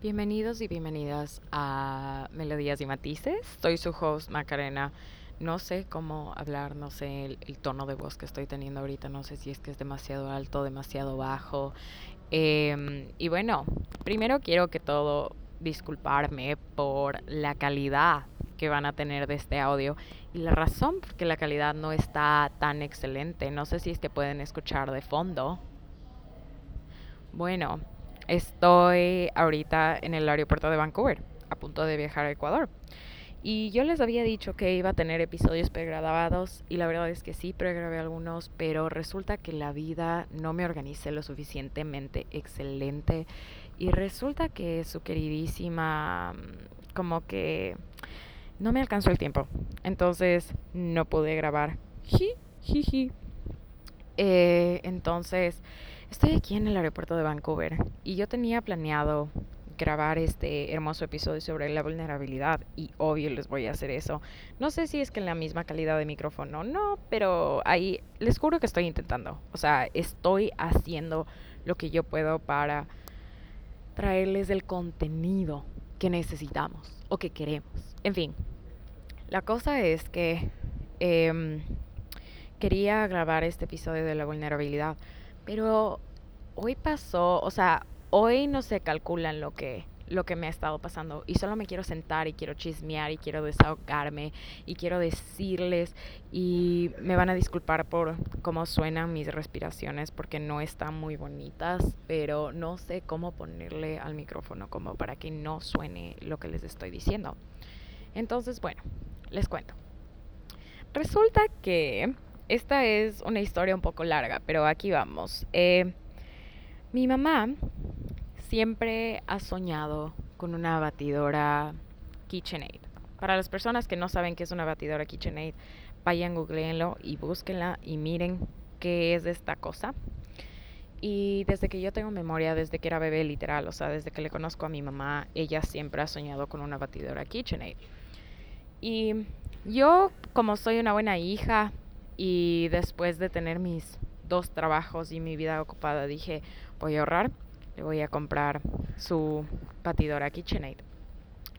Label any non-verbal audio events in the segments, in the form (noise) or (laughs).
Bienvenidos y bienvenidas a Melodías y Matices. Soy su host Macarena. No sé cómo hablar, no sé el, tono de voz que estoy teniendo ahorita, no sé si es que es demasiado alto, demasiado bajo. Eh, y bueno, primero quiero que todo disculparme por la calidad que van a tener de este audio y la razón por la calidad no está tan excelente. No sé si es que pueden escuchar de fondo. Bueno, Estoy ahorita en el aeropuerto de Vancouver, a punto de viajar a Ecuador. Y yo les había dicho que iba a tener episodios pregrabados y la verdad es que sí pregrabé algunos, pero resulta que la vida no me organice lo suficientemente excelente y resulta que su queridísima mm, como que no me alcanzó el tiempo. Entonces no pude grabar. Ji, Eh, entonces Estoy aquí en el aeropuerto de Vancouver y yo tenía planeado grabar este hermoso episodio sobre la vulnerabilidad y obvio les voy a hacer eso. No sé si es que en la misma calidad de micrófono, no, pero ahí les juro que estoy intentando. O sea, estoy haciendo lo que yo puedo para traerles el contenido que necesitamos o que queremos. En fin, la cosa es que eh, quería grabar este episodio de la vulnerabilidad pero hoy pasó, o sea, hoy no se calculan lo que lo que me ha estado pasando y solo me quiero sentar y quiero chismear y quiero desahogarme y quiero decirles y me van a disculpar por cómo suenan mis respiraciones porque no están muy bonitas, pero no sé cómo ponerle al micrófono como para que no suene lo que les estoy diciendo. Entonces, bueno, les cuento. Resulta que esta es una historia un poco larga, pero aquí vamos. Eh, mi mamá siempre ha soñado con una batidora KitchenAid. Para las personas que no saben qué es una batidora KitchenAid, vayan, googleenlo y búsquenla y miren qué es esta cosa. Y desde que yo tengo memoria, desde que era bebé literal, o sea, desde que le conozco a mi mamá, ella siempre ha soñado con una batidora KitchenAid. Y yo, como soy una buena hija, y después de tener mis dos trabajos y mi vida ocupada, dije, voy a ahorrar, le voy a comprar su batidora KitchenAid.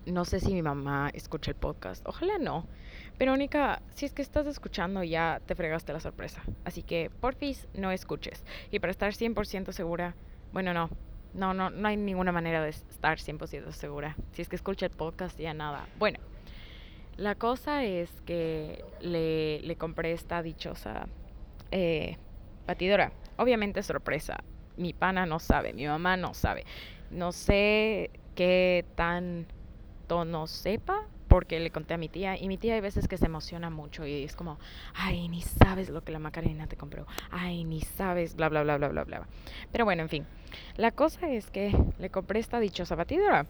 No sé si mi mamá escucha el podcast, ojalá no. Verónica, si es que estás escuchando ya te fregaste la sorpresa. Así que, porfis, no escuches. Y para estar 100% segura, bueno, no, no, no, no hay ninguna manera de estar 100% segura. Si es que escucha el podcast, ya nada. Bueno, la cosa es que le, le compré esta dichosa eh, batidora. Obviamente sorpresa. Mi pana no sabe, mi mamá no sabe. No sé qué tan tono sepa porque le conté a mi tía y mi tía hay veces que se emociona mucho y es como, ay, ni sabes lo que la Macarena te compró, ay, ni sabes, bla, bla, bla, bla, bla, bla. Pero bueno, en fin, la cosa es que le compré esta dichosa batidora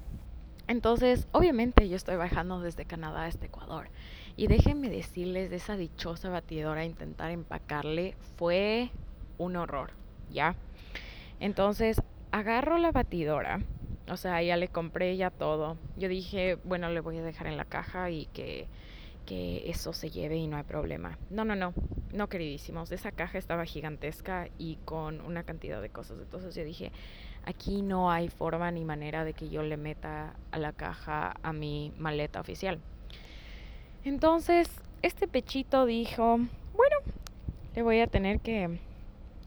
entonces, obviamente yo estoy bajando desde Canadá hasta Ecuador. Y déjenme decirles, de esa dichosa batidora intentar empacarle fue un horror, ¿ya? Entonces, agarro la batidora, o sea, ya le compré ya todo. Yo dije, bueno, le voy a dejar en la caja y que, que eso se lleve y no hay problema. No, no, no, no, queridísimos. Esa caja estaba gigantesca y con una cantidad de cosas. Entonces yo dije, Aquí no hay forma ni manera de que yo le meta a la caja a mi maleta oficial. Entonces, este pechito dijo, bueno, le voy a tener que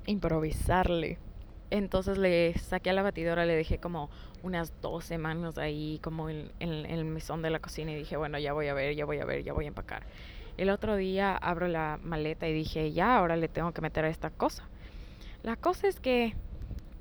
improvisarle. Entonces le saqué a la batidora, le dejé como unas dos semanas ahí como en, el mesón de la cocina y dije, bueno, ya voy a ver, ya voy a ver, ya voy a empacar. El otro día abro la maleta y dije, ya, ahora le tengo que meter a esta cosa. La cosa es que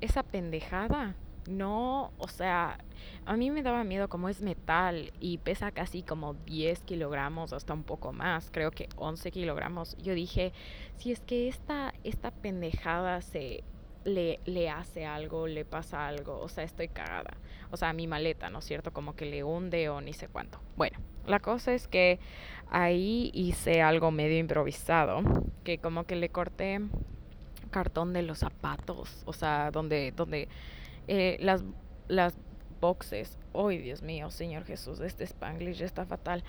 esa pendejada. No, o sea, a mí me daba miedo como es metal y pesa casi como 10 kilogramos, hasta un poco más, creo que 11 kilogramos. Yo dije, si es que esta, esta pendejada se le, le hace algo, le pasa algo, o sea, estoy cagada. O sea, mi maleta, ¿no es cierto? Como que le hunde o ni sé cuánto. Bueno, la cosa es que ahí hice algo medio improvisado, que como que le corté cartón de los zapatos, o sea, donde, donde eh, las, las boxes, ¡ay Dios mío, Señor Jesús! Este Spanglish está fatal.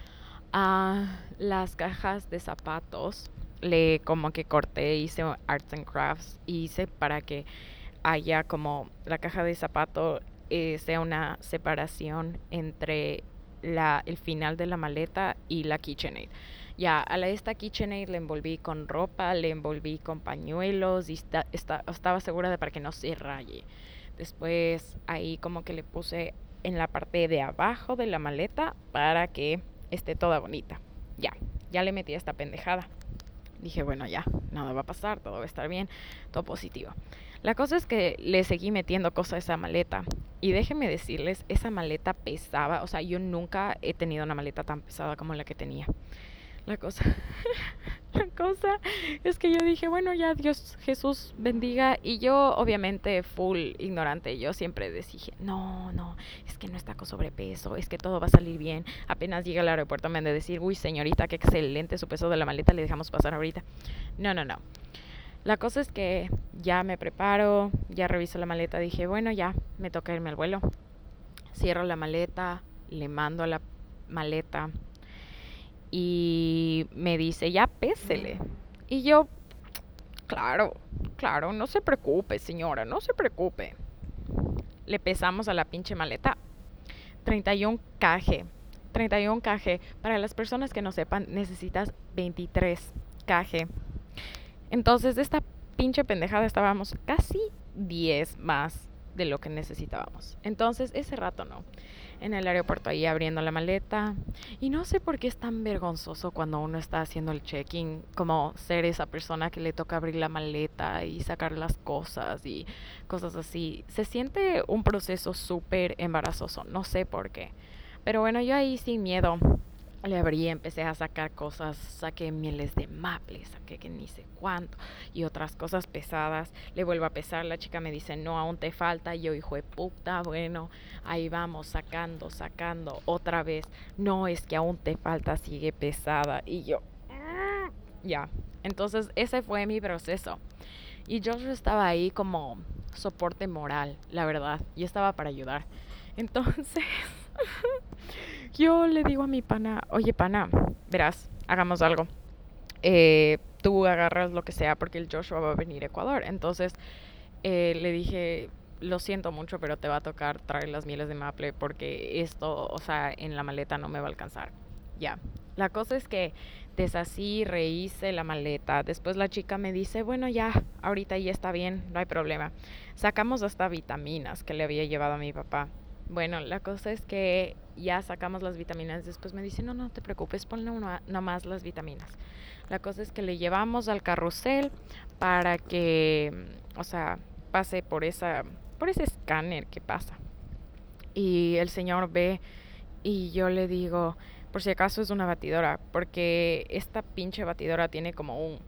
A las cajas de zapatos le como que corté, hice arts and crafts, hice para que haya como la caja de zapato eh, sea una separación entre la, el final de la maleta y la KitchenAid. Ya, a esta KitchenAid le envolví con ropa, le envolví con pañuelos y estaba segura de para que no se raye. Después ahí como que le puse en la parte de abajo de la maleta para que esté toda bonita. Ya, ya le metí esta pendejada. Dije, bueno, ya, nada va a pasar, todo va a estar bien, todo positivo. La cosa es que le seguí metiendo cosas a esa maleta. Y déjenme decirles, esa maleta pesaba, o sea, yo nunca he tenido una maleta tan pesada como la que tenía. La cosa, (laughs) es que yo dije, bueno, ya Dios Jesús bendiga. Y yo, obviamente, full ignorante, yo siempre decía, no, no, es que no está con sobrepeso, es que todo va a salir bien. Apenas llega al aeropuerto me han de decir, uy, señorita, qué excelente su peso de la maleta, le dejamos pasar ahorita. No, no, no. La cosa es que ya me preparo, ya reviso la maleta, dije, bueno, ya me toca irme al vuelo. Cierro la maleta, le mando a la maleta y me dice, ya pésele. Y yo, claro, claro, no se preocupe, señora, no se preocupe. Le pesamos a la pinche maleta. 31 kg. 31 kg. Para las personas que no sepan, necesitas 23 kg. Entonces, de esta pinche pendejada estábamos casi 10 más de lo que necesitábamos. Entonces, ese rato no en el aeropuerto ahí abriendo la maleta. Y no sé por qué es tan vergonzoso cuando uno está haciendo el check-in, como ser esa persona que le toca abrir la maleta y sacar las cosas y cosas así. Se siente un proceso súper embarazoso, no sé por qué. Pero bueno, yo ahí sin miedo le abrí, empecé a sacar cosas, saqué mieles de maple, saqué que ni sé cuánto y otras cosas pesadas. Le vuelvo a pesar, la chica me dice, no, aún te falta. Y yo, hijo de puta, bueno, ahí vamos, sacando, sacando, otra vez. No, es que aún te falta, sigue pesada. Y yo, ah", ya. Entonces, ese fue mi proceso. Y yo estaba ahí como soporte moral, la verdad. Y estaba para ayudar. Entonces... (laughs) yo le digo a mi pana, oye pana, verás, hagamos algo. Eh, tú agarras lo que sea porque el Joshua va a venir a Ecuador. Entonces eh, le dije, lo siento mucho, pero te va a tocar traer las mieles de maple porque esto, o sea, en la maleta no me va a alcanzar. Ya. La cosa es que desasí, rehice la maleta. Después la chica me dice, bueno, ya, ahorita ya está bien, no hay problema. Sacamos hasta vitaminas que le había llevado a mi papá. Bueno, la cosa es que ya sacamos las vitaminas. Después me dice, no, no te preocupes, ponle una, más las vitaminas. La cosa es que le llevamos al carrusel para que, mm, o sea, pase por, esa, por ese escáner que pasa. Y el señor ve y yo le digo, por si acaso es una batidora, porque esta pinche batidora tiene como un,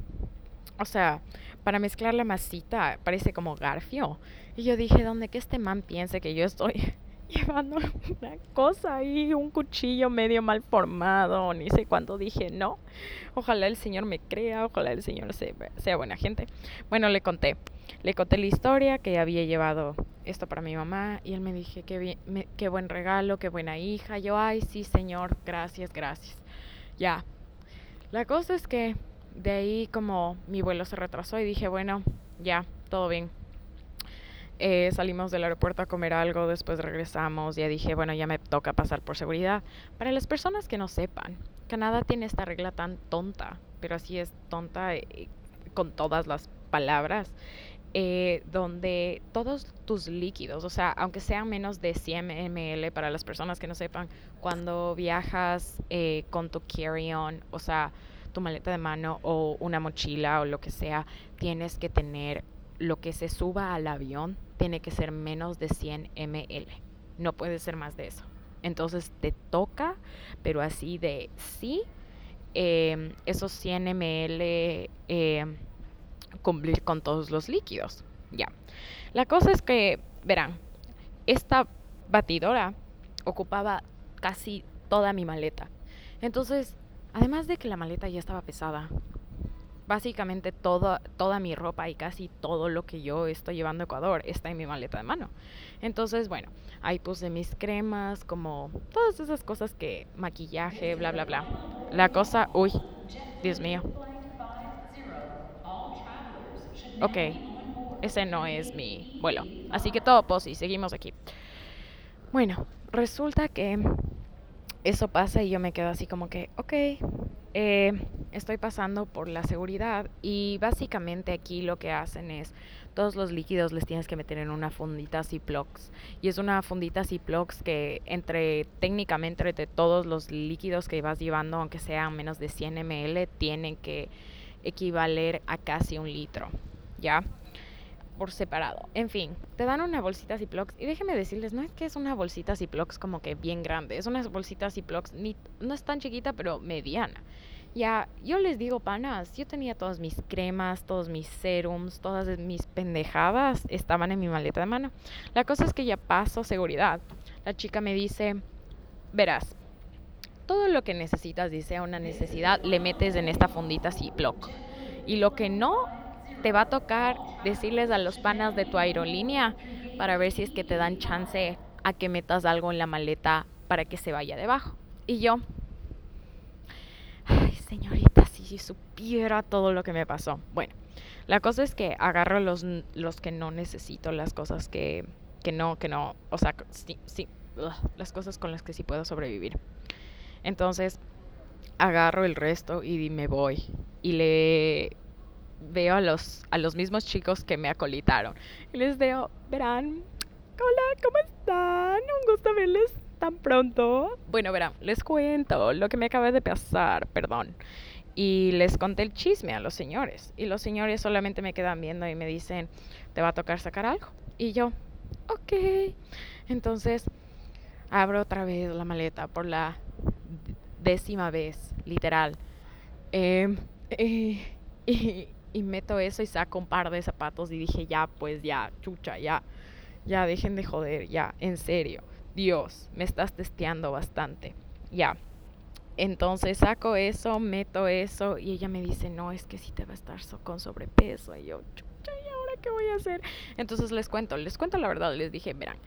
o sea, para mezclar la masita parece como garfio. Y yo dije, ¿dónde que este man piense que yo estoy (laughs) llevando una cosa ahí, un cuchillo medio mal formado, ni sé cuándo dije no. Ojalá el Señor me crea, ojalá el Señor sea, buena gente. Bueno, le conté, le conté la historia que había llevado esto para mi mamá y él me dije, qué, qué buen regalo, qué buena hija. Yo, ay, sí, Señor, gracias, gracias. Ya. La cosa es que de ahí como mi vuelo se retrasó y dije, bueno, ya, todo bien eh, salimos del aeropuerto a comer algo, después regresamos, ya dije, bueno, ya me toca pasar por seguridad. Para las personas que no sepan, Canadá tiene esta regla tan tonta, pero así es tonta eh, con todas las palabras, eh, donde todos tus líquidos, o sea, aunque sean menos de 100 ml para las personas que no sepan, cuando viajas con tu carry-on, o sea, tu maleta de mano o una mochila o lo que sea, tienes que tener lo que se suba al avión tiene que ser menos de 100 ml. No puede ser más de eso. Entonces te toca, pero así de sí, em, esos 100 ml em, cumplir con todos los líquidos. Ya. La cosa es que, verán, esta batidora ocupaba casi toda mi maleta. Entonces, además de que la maleta ya estaba pesada, básicamente toda, toda mi ropa y casi todo lo que yo estoy llevando a Ecuador está en mi maleta de mano. Entonces, bueno, ahí puse mis cremas, como todas esas cosas que maquillaje, bla, bla, bla. La cosa, uy, Dios mío. Ok, ese no es mi vuelo. Así que todo pos y seguimos aquí. Bueno, resulta que eso pasa y yo me quedo así como que, ok, eh, estoy pasando por la seguridad y básicamente aquí lo que hacen es todos los líquidos les tienes que meter en una fundita Ziplocs y es una fundita Ziplocs que entre técnicamente entre todos los líquidos que vas llevando aunque sean menos de 100 ml tienen que equivaler a casi un litro, ¿ya? Por separado. En fin, te dan una bolsita Ziploc y déjenme decirles, no es que es una bolsita Ziploc como que bien grande, es una bolsita Ziploc, ni, no es tan chiquita, pero mediana. Ya, yo les digo, panas, yo tenía todas mis cremas, todos mis serums, todas mis pendejadas estaban en mi maleta de mano. La cosa es que ya paso seguridad. La chica me dice, verás, todo lo que necesitas, dice una necesidad, le metes en esta fundita Ziploc. Y lo que no, te va a tocar decirles a los panas de tu aerolínea para ver si es que te dan chance a que metas algo en la maleta para que se vaya debajo. Y yo, ay señorita, si supiera todo lo que me pasó. Bueno, la cosa es que agarro los, los que no necesito, las cosas que, que no, que no, o sea, sí, sí, las cosas con las que sí puedo sobrevivir. Entonces, agarro el resto y me voy. Y le veo a los, a los mismos chicos que me acolitaron. Y les digo, verán, hola, ¿cómo están? Un gusto verles tan pronto. Bueno, verán, les cuento lo que me acaba de pasar, perdón. Y les conté el chisme a los señores. Y los señores solamente me quedan viendo y me dicen, te va a tocar sacar algo. Y yo, ok. Entonces, abro otra vez la maleta por la décima vez, literal. Em, (laughs) y meto eso y saco un par de zapatos y dije, ya, pues ya, chucha, ya, ya, dejen de joder, ya, en serio, Dios, me estás testeando bastante, ya. Entonces saco eso, meto eso y ella me dice, no, es que si te va a estar con sobrepeso. Y yo, chucha, ¿y ahora qué voy a hacer? Entonces les cuento, les cuento la verdad, les dije, verán,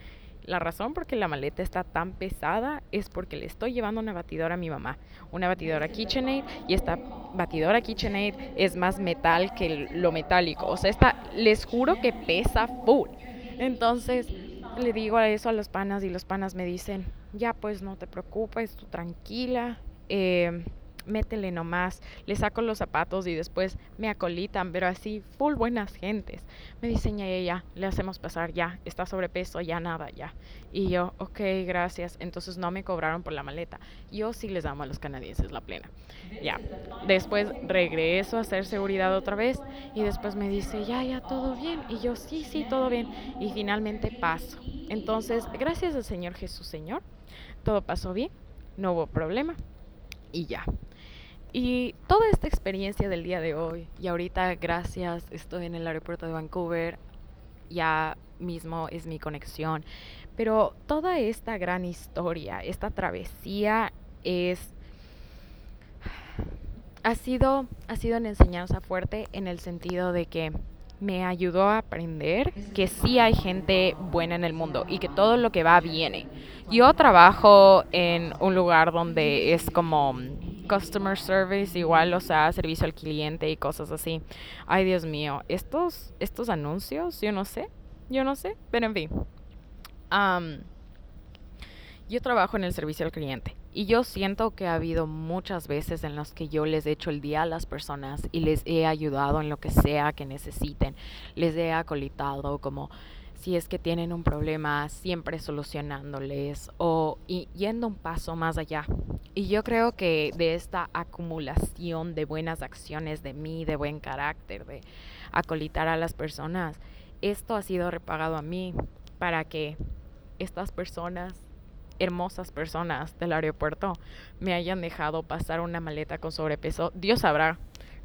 la razón por qué la maleta está tan pesada es porque le estoy llevando una batidora a mi mamá, una batidora KitchenAid y esta batidora KitchenAid es más metal que lo metálico, o sea, esta les juro que pesa full. Entonces le digo a eso a los panas y los panas me dicen, ya pues no te preocupes, tú tranquila. Eh, métele nomás, le saco los zapatos y después me acolitan, pero así, full buenas gentes. Me dicen, ya, ya, ya, le hacemos pasar, ya, está sobrepeso, ya nada, ya. Y yo, ok, gracias. Entonces no me cobraron por la maleta. Yo sí les amo a los canadienses la plena. Ya. Después regreso a hacer seguridad otra vez y después me dice, ya, ya, todo bien. Y yo, sí, sí, todo bien. Y finalmente paso. Entonces, gracias al Señor Jesús, Señor, todo pasó bien, no hubo problema y ya. Y toda esta experiencia del día de hoy, y ahorita gracias, estoy en el aeropuerto de Vancouver, ya mismo es mi conexión, pero toda esta gran historia, esta travesía es ha sido ha sido una enseñanza fuerte en el sentido de que me ayudó a aprender que sí hay gente buena en el mundo y que todo lo que va viene. Yo trabajo en un lugar donde es como customer service igual, o sea, servicio al cliente y cosas así. Ay, Dios mío, estos, estos anuncios, yo no sé, yo no sé, pero en fin. yo trabajo en el servicio al cliente y yo siento que ha habido muchas veces en las que yo les he hecho el día a las personas y les he ayudado en lo que sea que necesiten. Les he acolitado como si es que tienen un problema, siempre solucionándoles o yendo un paso más allá. Y yo creo que de esta acumulación de buenas acciones de mí, de buen carácter, de acolitar a las personas, esto ha sido repagado a mí para que estas personas, hermosas personas del aeropuerto, me hayan dejado pasar una maleta con sobrepeso. Dios sabrá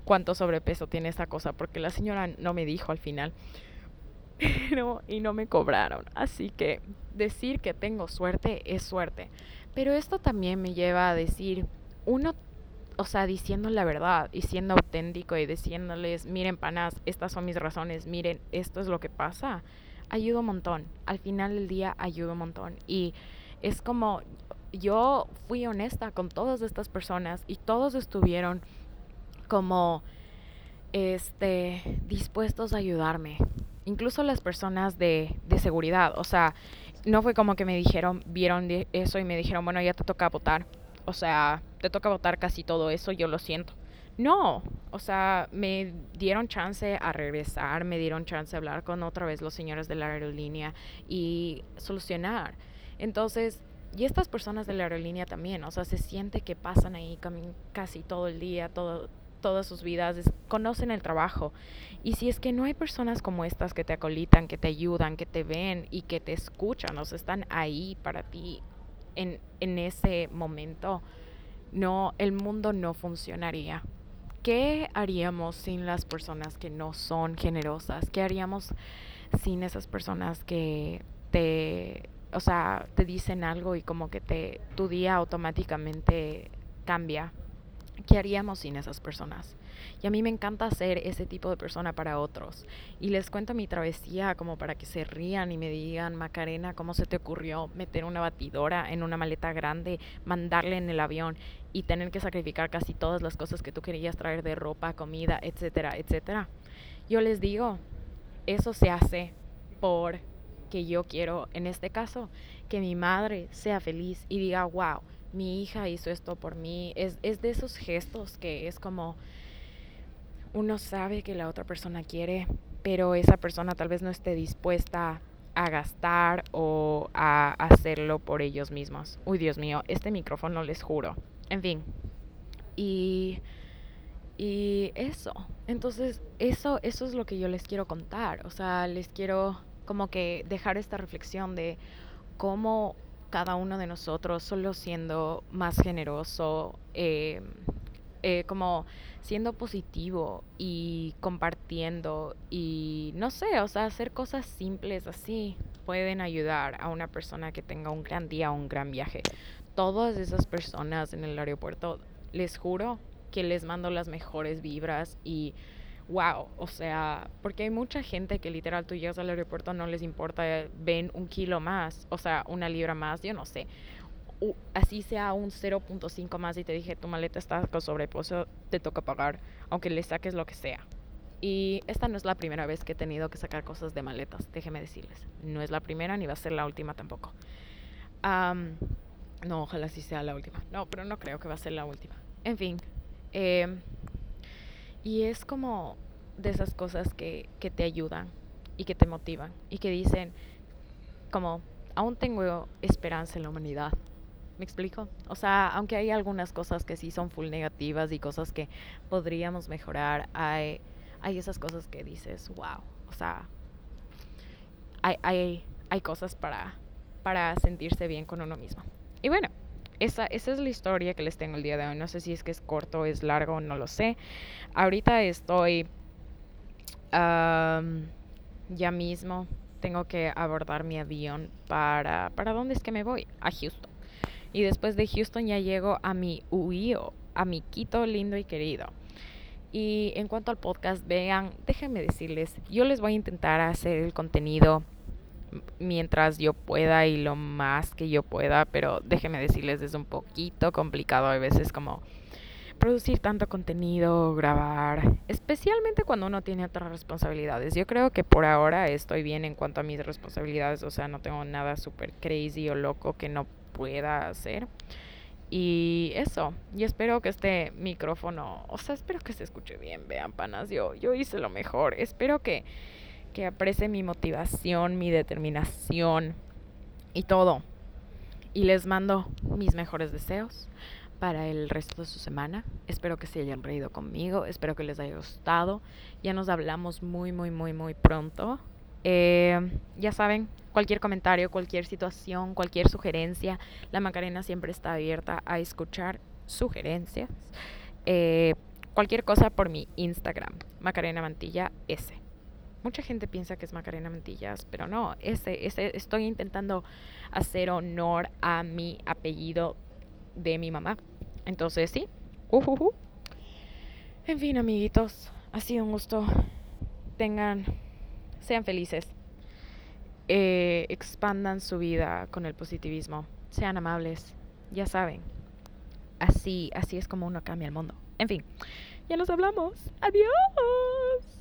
cuánto sobrepeso tiene esa cosa, porque la señora no me dijo al final pero y no me cobraron. Así que decir que tengo suerte es suerte. Pero esto también me lleva a decir, uno, o sea, diciendo la verdad y siendo auténtico y diciéndoles, miren, panas, estas son mis razones, miren, esto es lo que pasa, ayuda un montón. Al final del día ayuda un montón. Y es como, yo fui honesta con todas estas personas y todos estuvieron como, este, dispuestos a ayudarme incluso las personas de, de seguridad. O sea, no fue como que me dijeron, vieron eso y me dijeron, bueno, ya te toca votar. O sea, te toca votar casi todo eso, yo lo siento. No, o sea, me dieron chance a regresar, me dieron chance a hablar con otra vez los señores de la aerolínea y solucionar. Entonces, y estas personas de la aerolínea también, o sea, se siente que pasan ahí casi todo el día, todo, todas sus vidas, conocen el trabajo. Y si es que no hay personas como estas que te acolitan, que te ayudan, que te ven y que te escuchan, o sea, están ahí para ti en, en ese momento, no, el mundo no funcionaría. ¿Qué haríamos sin las personas que no son generosas? ¿Qué haríamos sin esas personas que te, o sea, te dicen algo y como que te, tu día automáticamente cambia? ¿Qué haríamos sin esas personas? Y a mí me encanta ser ese tipo de persona para otros. Y les cuento mi travesía como para que se rían y me digan, Macarena, ¿cómo se te ocurrió meter una batidora en una maleta grande, mandarle en el avión y tener que sacrificar casi todas las cosas que tú querías traer de ropa, comida, etcétera, etcétera? Yo les digo, eso se hace por que yo quiero, en este caso, que mi madre sea feliz y diga, wow, mi hija hizo esto por mí. Es, es de esos gestos que es como uno sabe que la otra persona quiere, pero esa persona tal vez no esté dispuesta a gastar o a hacerlo por ellos mismos. Uy, Dios mío, este micrófono les juro. En fin. Y y eso. Entonces, eso eso es lo que yo les quiero contar, o sea, les quiero como que dejar esta reflexión de cómo cada uno de nosotros solo siendo más generoso, eh, eh, como siendo positivo y compartiendo y no sé, o sea, hacer cosas simples así pueden ayudar a una persona que tenga un gran día o un gran viaje. Todas esas personas en el aeropuerto, les juro que les mando las mejores vibras y wow, o sea, porque hay mucha gente que literal tú llegas al aeropuerto no les importa, ven un kilo más, o sea, una libra más, yo no sé. así sea un 0.5 más y te dije tu maleta está con sobrepeso, te toca pagar, aunque le saques lo que sea. Y esta no es la primera vez que he tenido que sacar cosas de maletas, déjeme decirles. No es la primera ni va a ser la última tampoco. no, ojalá sí sea la última. No, pero no creo que va a ser la última. En fin, eh, y es como de esas cosas que, que te ayudan y que te motivan y que dicen como, aún tengo esperanza en la humanidad. ¿Me explico? O sea, aunque hay algunas cosas que sí son full negativas y cosas que podríamos mejorar, hay, hay esas cosas que dices, wow, o sea, hay, hay, hay cosas para, para sentirse bien con uno mismo. Y bueno, esa, esa es la historia que les tengo el día de hoy. No sé si es que es corto, es largo, no lo sé. Ahorita estoy ya mismo. Tengo que abordar mi avión para... ¿Para dónde es que me voy? A Houston. Y después de Houston ya llego a mi UIO, a mi Quito lindo y querido. Y en cuanto al podcast, vean, déjenme decirles, yo les voy a intentar hacer el contenido mientras yo pueda y lo más que yo pueda, pero déjenme decirles, es un poquito complicado a veces como producir tanto contenido, grabar, especialmente cuando uno tiene otras responsabilidades. Yo creo que por ahora estoy bien en cuanto a mis responsabilidades, o sea, no tengo nada súper crazy o loco que no pueda hacer. Y eso, y espero que este micrófono, o sea, espero que se escuche bien, vean panas, yo, yo hice lo mejor, espero que que aprecie mi motivación, mi determinación y todo. Y les mando mis mejores deseos para el resto de su semana. Espero que se hayan reído conmigo, espero que les haya gustado. Ya nos hablamos muy, muy, muy, muy pronto. Eh, ya saben, cualquier comentario, cualquier situación, cualquier sugerencia, la Macarena siempre está abierta a escuchar sugerencias. Eh, cualquier cosa por mi Instagram, Macarena Mantilla S. Mucha gente piensa que es Macarena Mantillas, pero no, ese, ese, estoy intentando hacer honor a mi apellido de mi mamá. Entonces, sí. En fin, amiguitos, ha sido un gusto. Tengan, sean felices. Eh, expandan su vida con el positivismo. Sean amables. Ya saben. Así, así es como uno cambia el mundo. En fin, ya nos hablamos. Adiós.